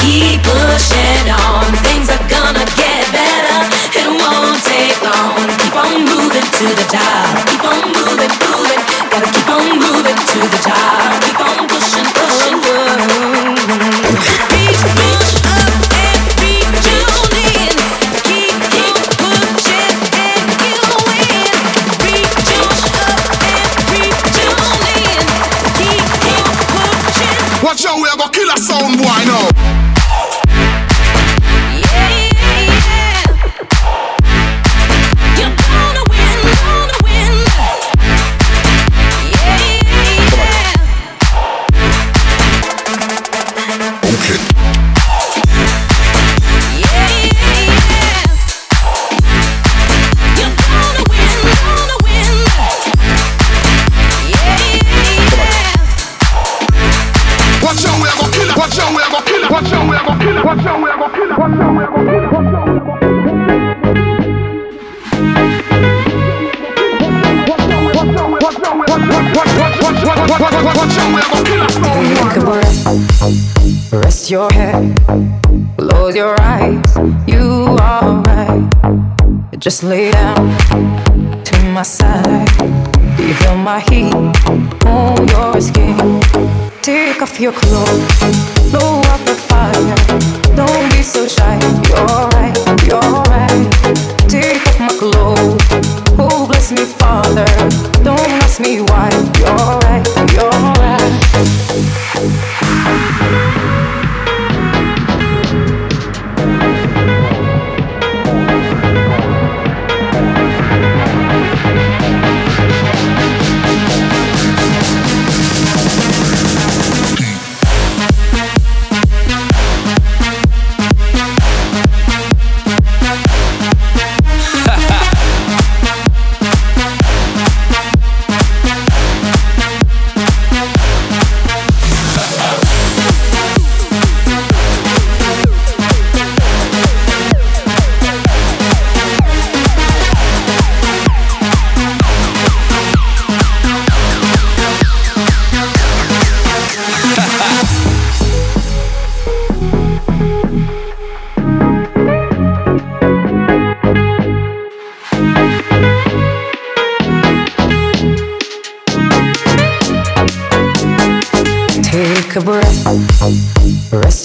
Keep pushing on, things are gonna get better. It won't take long. Keep on moving to the top. Keep on moving, moving. Gotta keep on moving to the top. Keep on pushing, pushing. Reach, push sound Just lay down to my side. You feel my heat on your skin. Take off your clothes,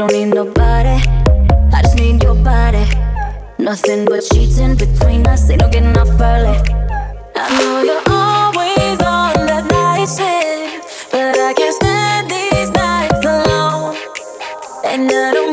don't need nobody. I just need your body. Nothing but sheets in between us. Ain't no getting off early. I know you're always on that night shift, but I can't stand these nights alone. And I don't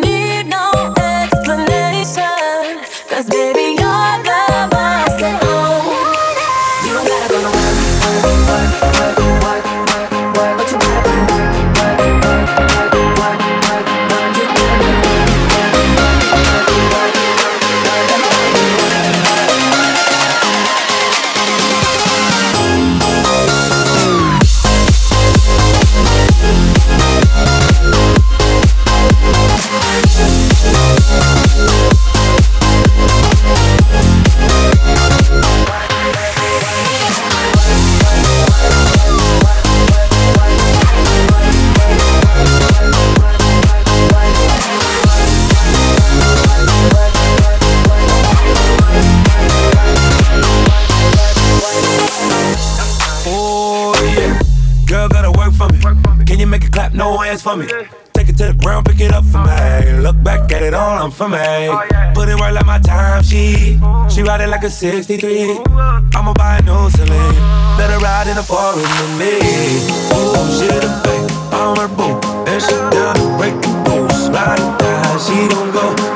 for me. Take it to the ground, pick it up for me. Look back at it all, I'm for me. Put it right like my time sheet. She ride it like a 63. I'ma buy a new Celine. Better ride in the foreign with me. Ooh, she the babe, I'm her boo. And she down to break the rules. Ride or die, she don't go.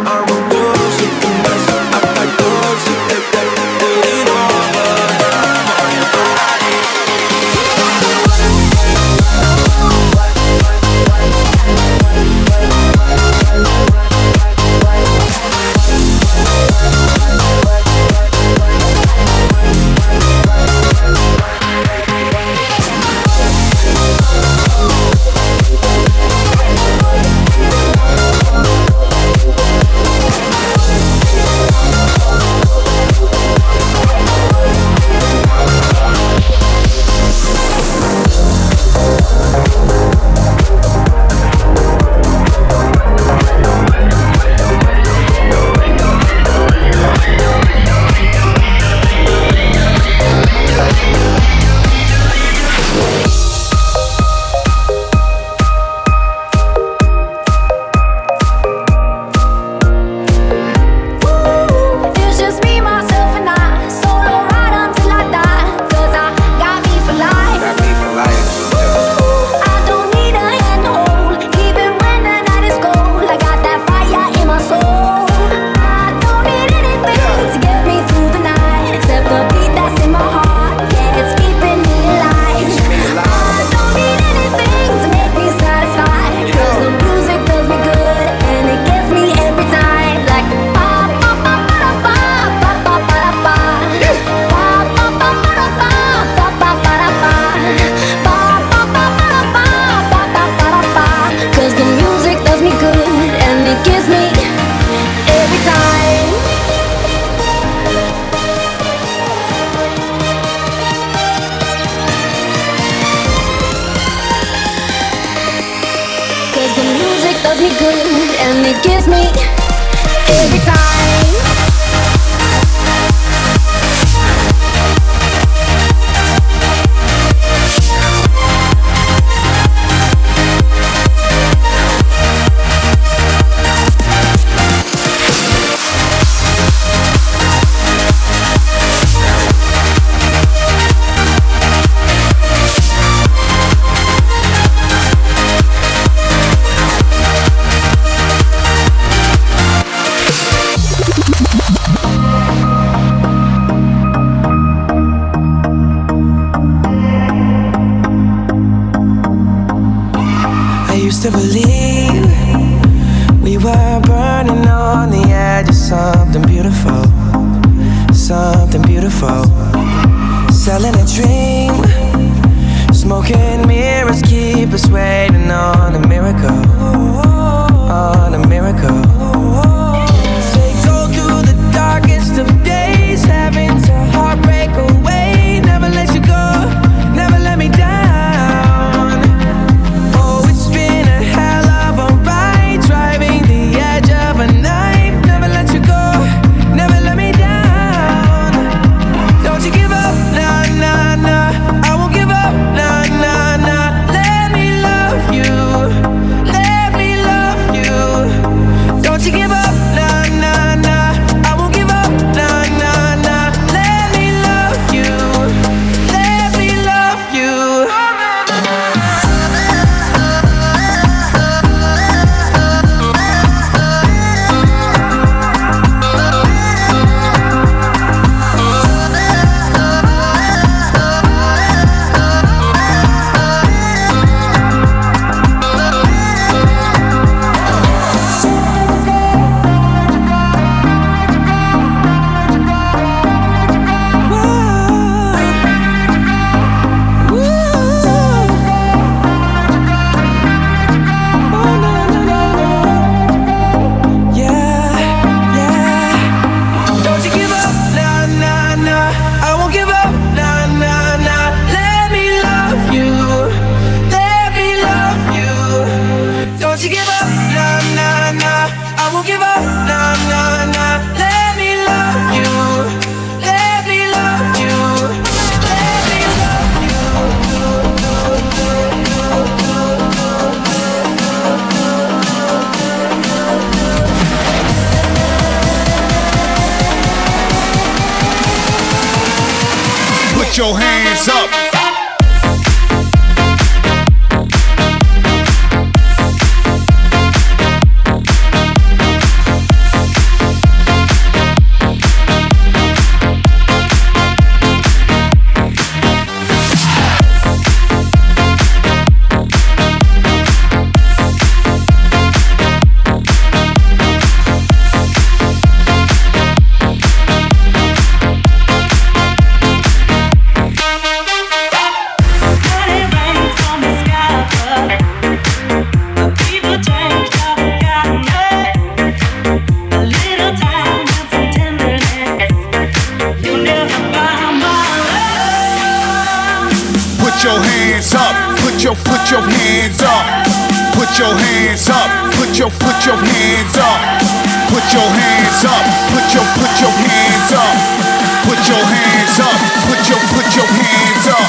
hands up. Put your put your hands up.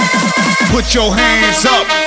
Put your hands up.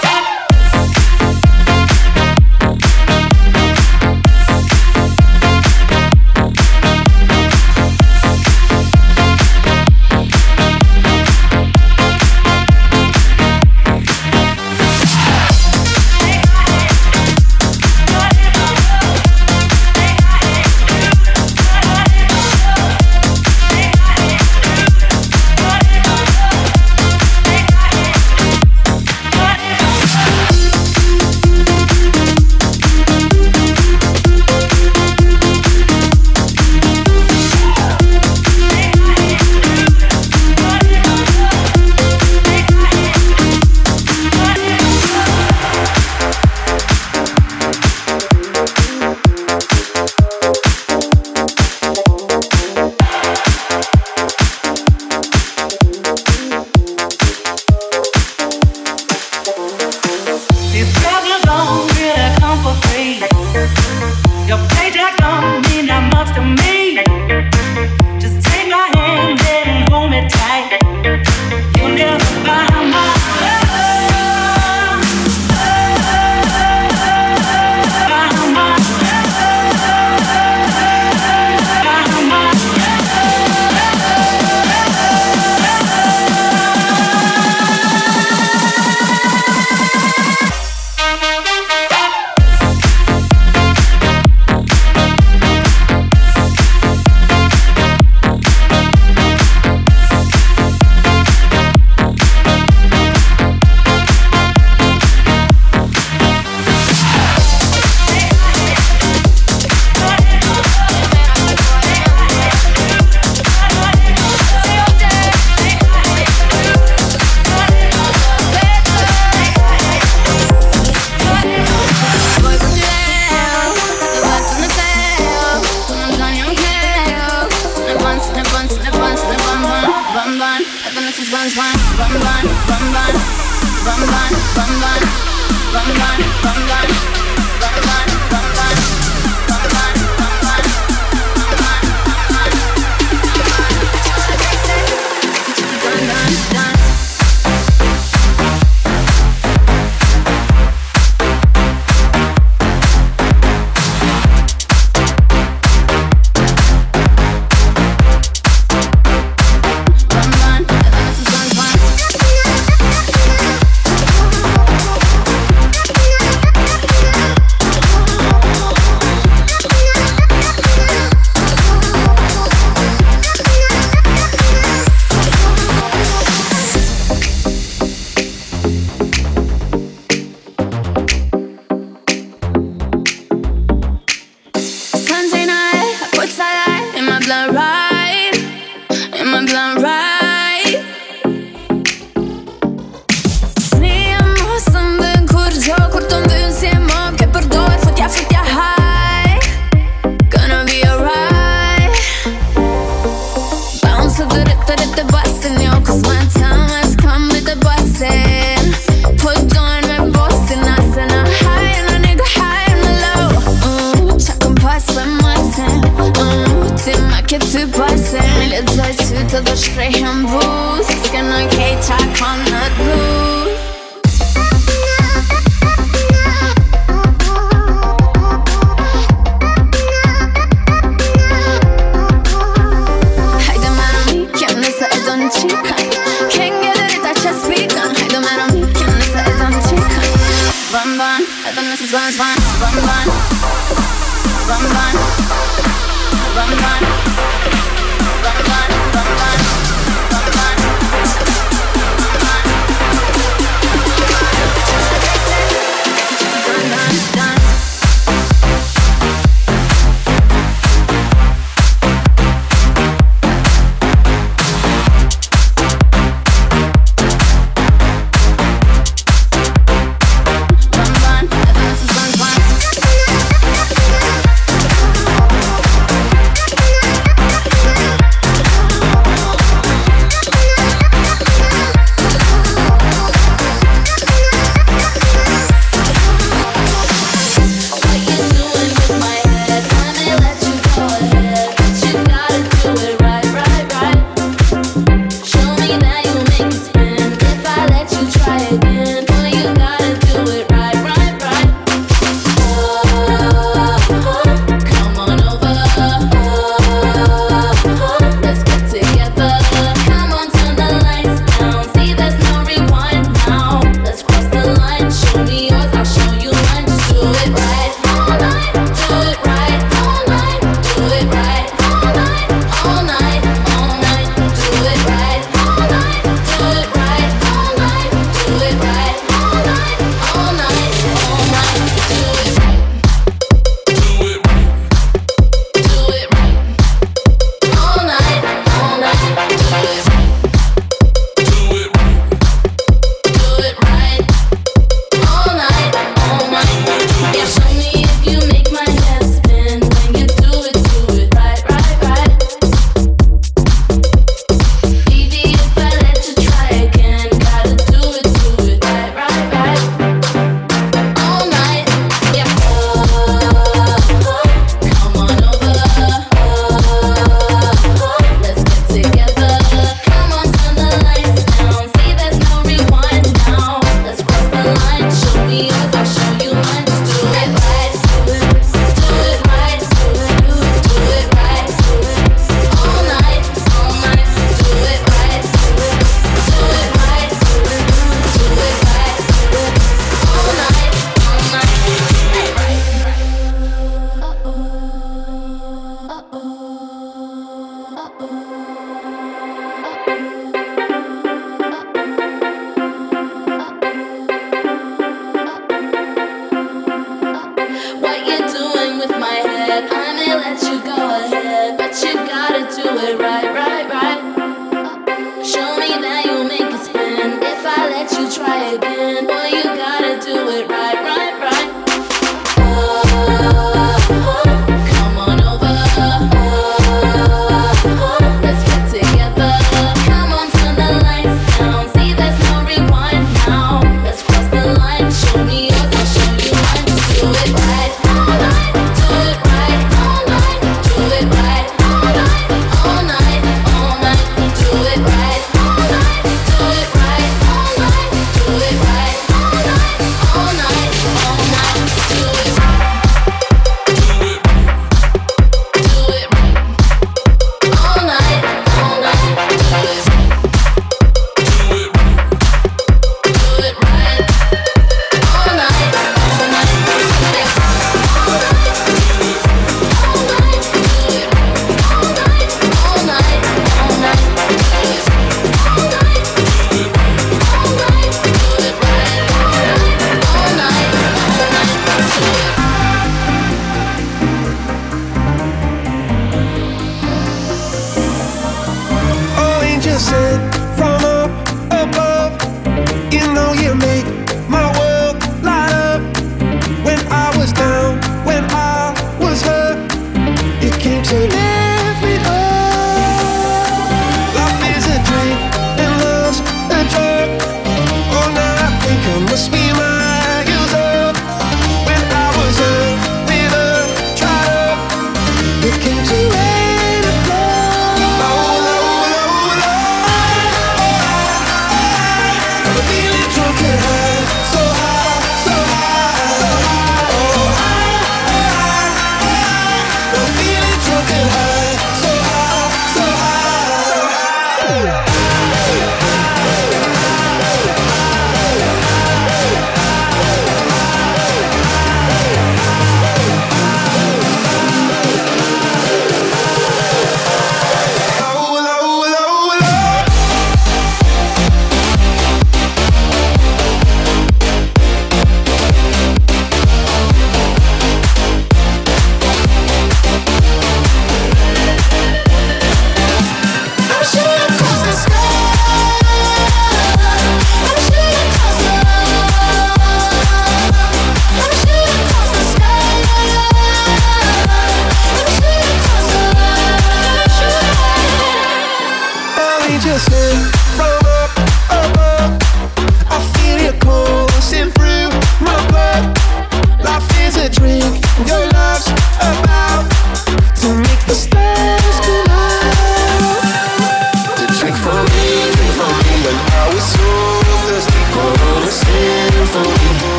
K-Tag on the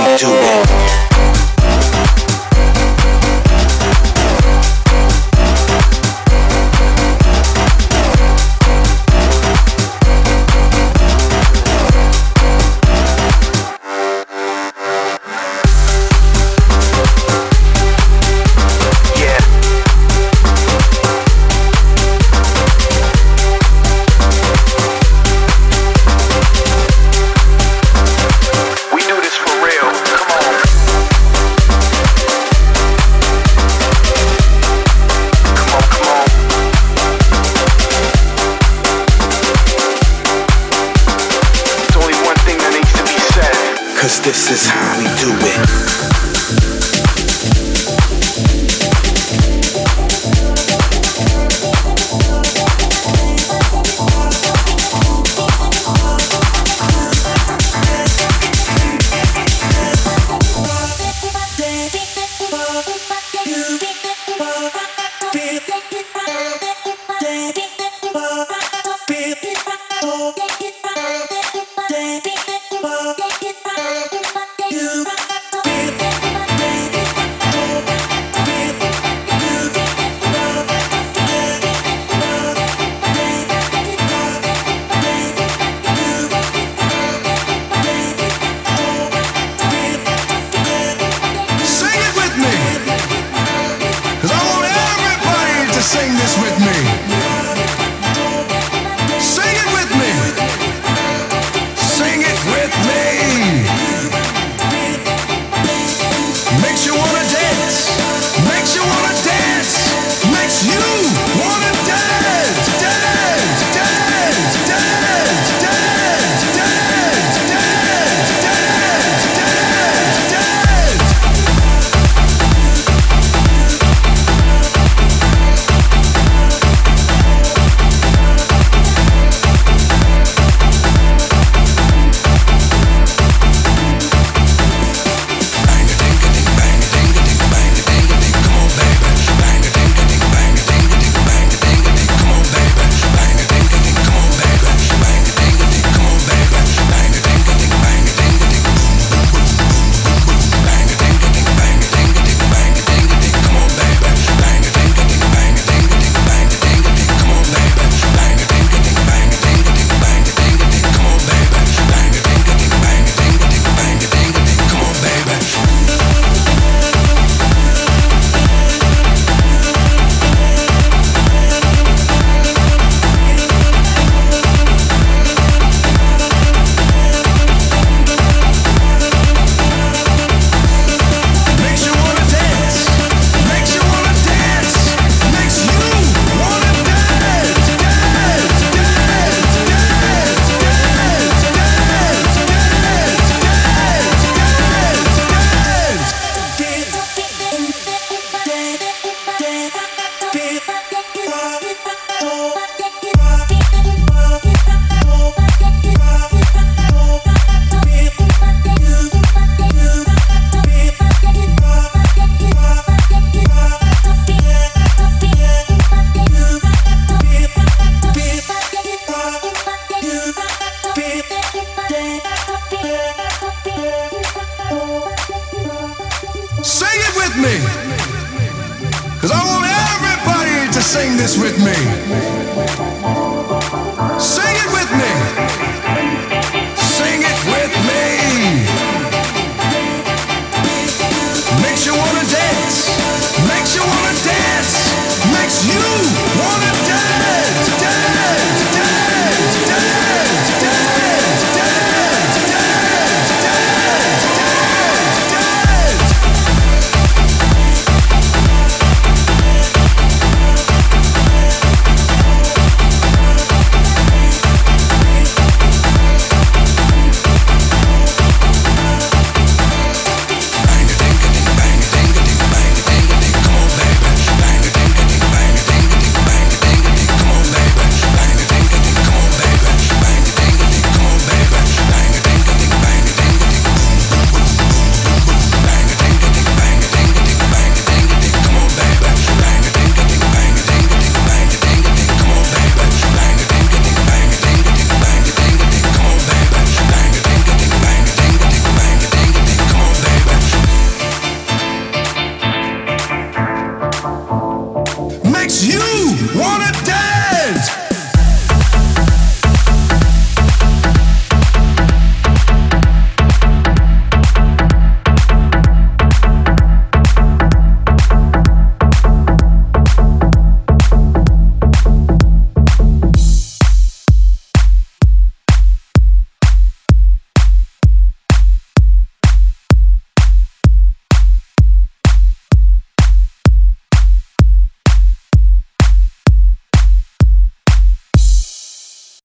we do it. With me. Cause I want everybody to sing this with me.